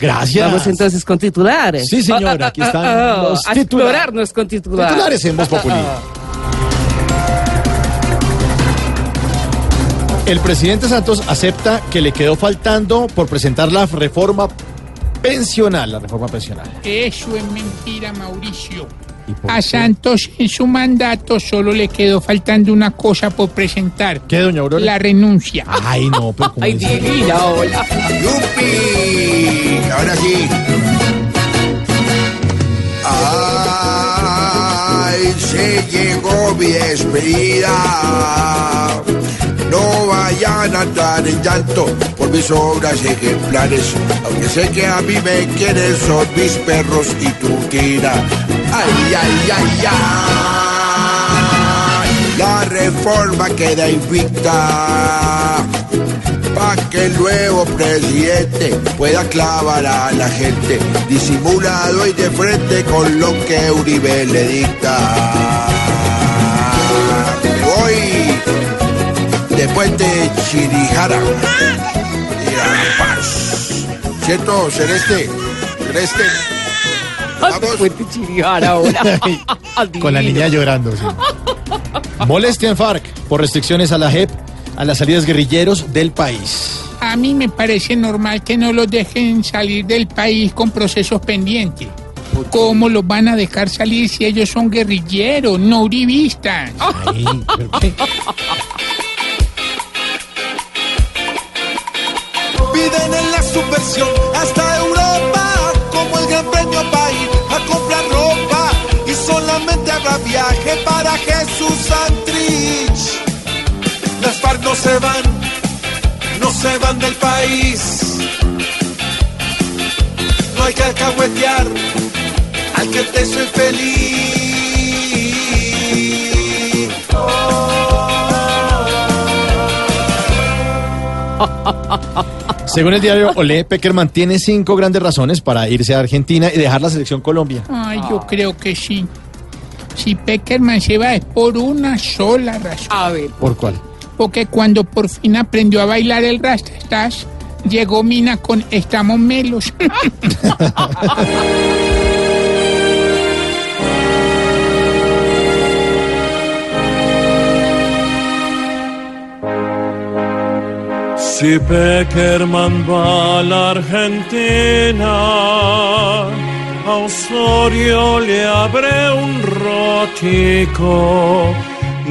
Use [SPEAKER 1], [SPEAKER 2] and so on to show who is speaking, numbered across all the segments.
[SPEAKER 1] Gracias.
[SPEAKER 2] Vamos entonces con titulares.
[SPEAKER 1] Sí, señora, aquí están los
[SPEAKER 2] a
[SPEAKER 1] titulares.
[SPEAKER 2] explorarnos con titulares.
[SPEAKER 1] Titulares en Voz Populi. El presidente Santos acepta que le quedó faltando por presentar la reforma pensional, la reforma pensional.
[SPEAKER 3] Eso es mentira, Mauricio.
[SPEAKER 1] ¿Y por
[SPEAKER 3] A? Santos en su mandato solo le quedó faltando una cosa por presentar.
[SPEAKER 1] ¿Qué, doña Aurora?
[SPEAKER 3] La renuncia.
[SPEAKER 1] Ay, no, pero ¿cómo
[SPEAKER 2] Ay, divina, hola.
[SPEAKER 4] ¡Yupi! Ahora sí. ¡Ay! Se llegó mi despedida. No vayan a entrar en llanto por mis obras ejemplares. Aunque sé que a mí me quieren, son mis perros y tu tira. ¡Ay, ay, ay, ay! La reforma queda invicta pa' que el nuevo presidente pueda clavar a la gente disimulado y de frente con lo que Uribe le dicta. De Puente Chirijara. Y. ¿Cierto, Celeste? Celeste. Vamos.
[SPEAKER 2] Fuente Chirigara ahora.
[SPEAKER 1] Con la niña llorando. sí. Molestia en FARC por restricciones a la JEP a las salidas guerrilleros del país.
[SPEAKER 3] A mí me parece normal que no los dejen salir del país con procesos pendientes. ¿Cómo los van a dejar salir si ellos son guerrilleros, no uribistas?
[SPEAKER 1] Ay,
[SPEAKER 5] Piden en la subversión hasta Europa, como el gran premio ir a comprar ropa. Y solamente habrá viaje para Jesús Santrich. Las FARC no se van, no se van del país. No hay que alcahuetear al que te soy feliz.
[SPEAKER 1] Según el diario Olé, Peckerman tiene cinco grandes razones para irse a Argentina y dejar la selección Colombia.
[SPEAKER 3] Ay, yo creo que sí. Si Peckerman se va es por una sola razón.
[SPEAKER 2] A ver.
[SPEAKER 1] ¿Por cuál?
[SPEAKER 3] Porque cuando por fin aprendió a bailar el rastastas, llegó Mina con Estamos Melos.
[SPEAKER 5] Si Peckerman va a la Argentina, a Osorio le abre un rotico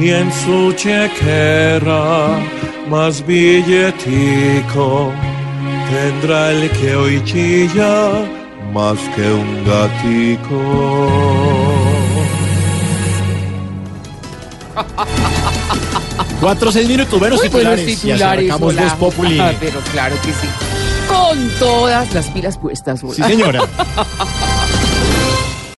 [SPEAKER 5] y en su chequera más billetico tendrá el que hoy chilla más que un gatico.
[SPEAKER 1] Cuatro o seis minutos, buenos
[SPEAKER 2] Muy buenos
[SPEAKER 1] titulares. y
[SPEAKER 2] hola.
[SPEAKER 1] Voz Populi.
[SPEAKER 2] Ah, Pero claro que sí. Con todas las pilas puestas, hola.
[SPEAKER 1] Sí, señora.